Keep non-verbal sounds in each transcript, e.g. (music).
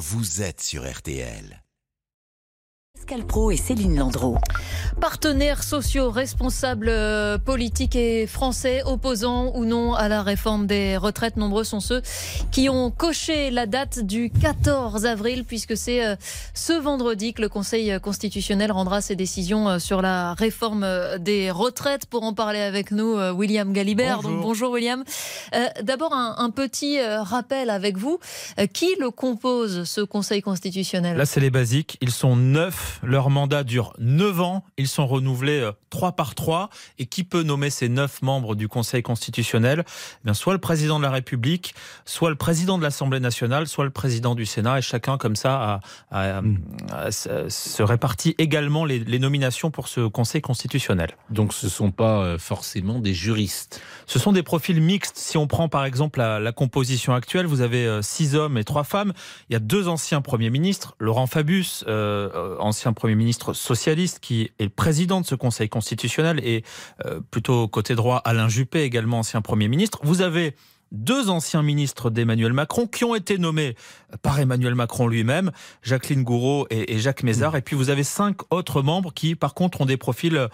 vous êtes sur RTL. Pascal Pro et Céline Landreau. Partenaires sociaux, responsables euh, politiques et français, opposants ou non à la réforme des retraites, nombreux sont ceux qui ont coché la date du 14 avril, puisque c'est euh, ce vendredi que le Conseil constitutionnel rendra ses décisions euh, sur la réforme des retraites. Pour en parler avec nous, William Galibert. Bonjour, Donc, bonjour William. D'abord, un, un, petit rappel avec vous. Qui le compose, ce Conseil constitutionnel? Là, c'est les basiques. Ils sont neuf. Leur mandat dure neuf ans. Ils sont renouvelés euh, trois par trois. Et qui peut nommer ces neuf membres du Conseil constitutionnel? Eh bien, Soit le président de la République, soit le président de l'Assemblée nationale, soit le président du Sénat. Et chacun, comme ça, a, a, Hmm. a, a, se répartit également les, les, nominations pour ce Conseil constitutionnel. Donc ce ne sont pas euh, forcément des juristes Ce sont des profils mixtes. Si on prend par exemple la, la composition actuelle, vous avez euh, six hommes et trois femmes. Il y a deux anciens premiers ministres. Laurent Fabius, euh, ancien premier ministre socialiste, qui est le président de ce Conseil constitutionnel, et euh, plutôt côté droit, Alain Juppé, également ancien Premier ministre. Vous avez deux anciens ministres d'Emmanuel Macron qui ont été nommés par Emmanuel Macron lui-même, Jacqueline Gouraud et, et Jacques Mézard. Et puis vous avez cinq autres membres qui, par contre, ont des profils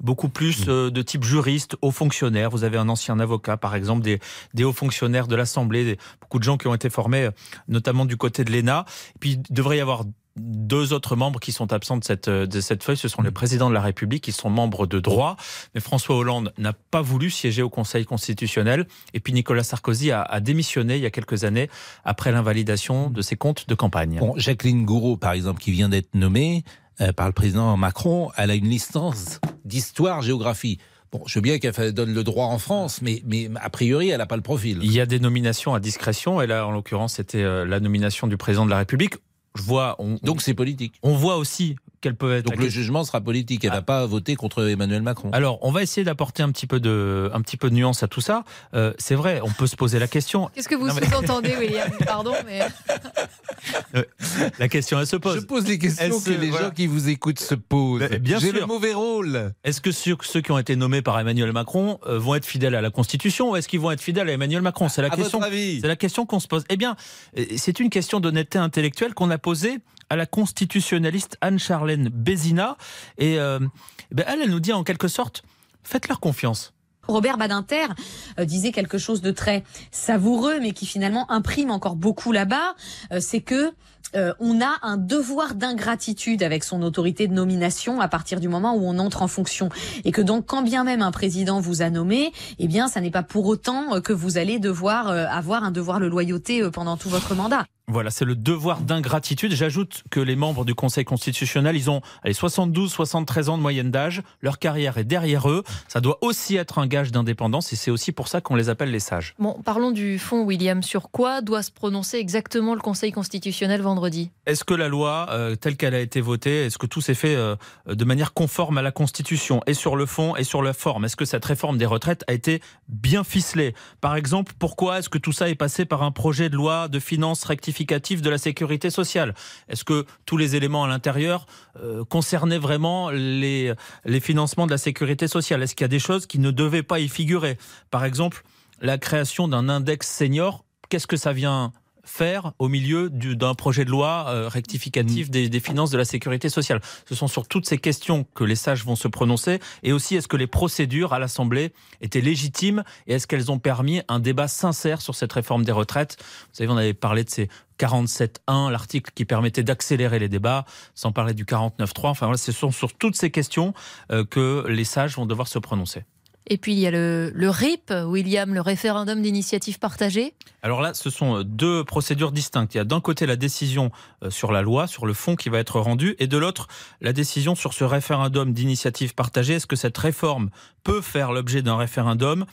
beaucoup plus euh, de type juriste, hauts fonctionnaires. Vous avez un ancien avocat, par exemple, des, des hauts fonctionnaires de l'Assemblée, beaucoup de gens qui ont été formés, notamment du côté de l'ENA. Et puis il devrait y avoir deux autres membres qui sont absents de cette, de cette feuille, ce sont les présidents de la République qui sont membres de droit. Mais François Hollande n'a pas voulu siéger au Conseil constitutionnel. Et puis Nicolas Sarkozy a, a démissionné il y a quelques années après l'invalidation de ses comptes de campagne. Bon, Jacqueline Gouraud, par exemple, qui vient d'être nommée euh, par le président Macron, elle a une licence d'histoire-géographie. Bon, je veux bien qu'elle donne le droit en France, mais, mais a priori, elle n'a pas le profil. Il y a des nominations à discrétion, et là, en l'occurrence, c'était euh, la nomination du président de la République. Je vois, on, Donc c'est politique. On voit aussi être. Donc le jugement sera politique. Elle n'a ah. pas voté contre Emmanuel Macron. Alors, on va essayer d'apporter un petit peu de, un petit peu de nuance à tout ça. Euh, c'est vrai, on peut se poser la question. Qu'est-ce que vous sous-entendez, William? Pardon, mais. (laughs) Euh, la question, elle se pose. Je pose les questions que les voilà. gens qui vous écoutent se posent. Bien J'ai sûr. le mauvais rôle. Est-ce que ceux, ceux, qui ont été nommés par Emmanuel Macron euh, vont être fidèles à la Constitution ou est-ce qu'ils vont être fidèles à Emmanuel Macron? C'est la à question. C'est la question qu'on se pose. Eh bien, c'est une question d'honnêteté intellectuelle qu'on a posée à la constitutionnaliste Anne-Charlène Bézina. Et euh, ben elle, elle nous dit en quelque sorte, faites-leur confiance. Robert Badinter euh, disait quelque chose de très savoureux, mais qui finalement imprime encore beaucoup là-bas, euh, c'est que euh, on a un devoir d'ingratitude avec son autorité de nomination à partir du moment où on entre en fonction, et que donc quand bien même un président vous a nommé, eh bien, ça n'est pas pour autant que vous allez devoir avoir un devoir de loyauté pendant tout votre mandat. Voilà, c'est le devoir d'ingratitude. J'ajoute que les membres du Conseil constitutionnel, ils ont allez, 72, 73 ans de moyenne d'âge. Leur carrière est derrière eux. Ça doit aussi être un gage d'indépendance et c'est aussi pour ça qu'on les appelle les sages. Bon, parlons du fond, William. Sur quoi doit se prononcer exactement le Conseil constitutionnel vendredi? Est-ce que la loi, euh, telle qu'elle a été votée, est-ce que tout s'est fait euh, de manière conforme à la Constitution? Et sur le fond et sur la forme, est-ce que cette réforme des retraites a été bien ficelée? Par exemple, pourquoi est-ce que tout ça est passé par un projet de loi de finances rectificative? De la sécurité sociale. Est-ce que tous les éléments à l'intérieur euh, concernaient vraiment les, les financements de la sécurité sociale? Est-ce qu'il y a des choses qui ne devaient pas y figurer? Par exemple, la création d'un index senior, qu'est-ce que ça vient faire au milieu d'un projet de loi euh, rectificatif des, des, finances de la sécurité sociale. Ce sont sur toutes ces questions que les sages vont se prononcer. Et aussi, est-ce que les procédures à l'Assemblée étaient légitimes et est-ce qu'elles ont permis un débat sincère sur cette réforme des retraites? Vous savez, on avait parlé de ces 47.1, l'article qui permettait d'accélérer les débats, sans parler du 49.3. Enfin, voilà, ce sont sur toutes ces questions euh, que les sages vont devoir se prononcer. Et puis il y a le, RIP, William, le référendum d'initiative partagée. Alors là, ce sont deux procédures distinctes. Il y a d'un côté la décision sur la loi, sur le fond qui va être rendue, et de l'autre la décision sur ce référendum d'initiative partagée. Est-ce que cette réforme peut faire l'objet d'un référendum?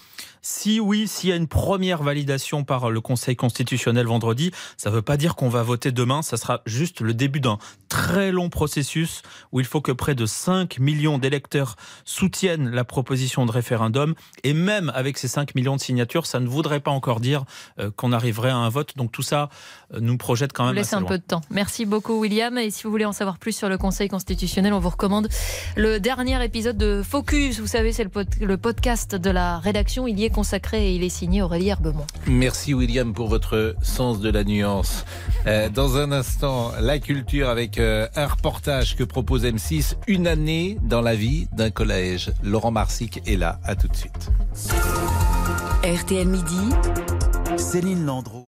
Si oui, s'il y a une première validation par le Conseil constitutionnel vendredi, ça ne veut pas dire qu'on va voter demain, ça sera juste le début d'un très long processus où il faut que près de 5 millions d'électeurs soutiennent la proposition de référendum référendum. Et même avec ces 5 millions de signatures, ça ne voudrait pas encore dire euh, qu'on arriverait à un vote. Donc tout ça euh, nous projette quand même. Laisse un peu de temps. Merci beaucoup, William. Et si vous voulez en savoir plus sur le Conseil constitutionnel, on vous recommande le dernier épisode de Focus. Vous savez, c'est le, podcast de la rédaction. Il y est consacré et il est signé Aurélie Herbemont. Merci, William, pour votre sens de la nuance. Euh, dans un instant, la culture avec euh, un reportage que propose M6, une année dans la vie d'un collège. Laurent Marsic est là. À tout de suite. RTL Midi. Céline Landreau.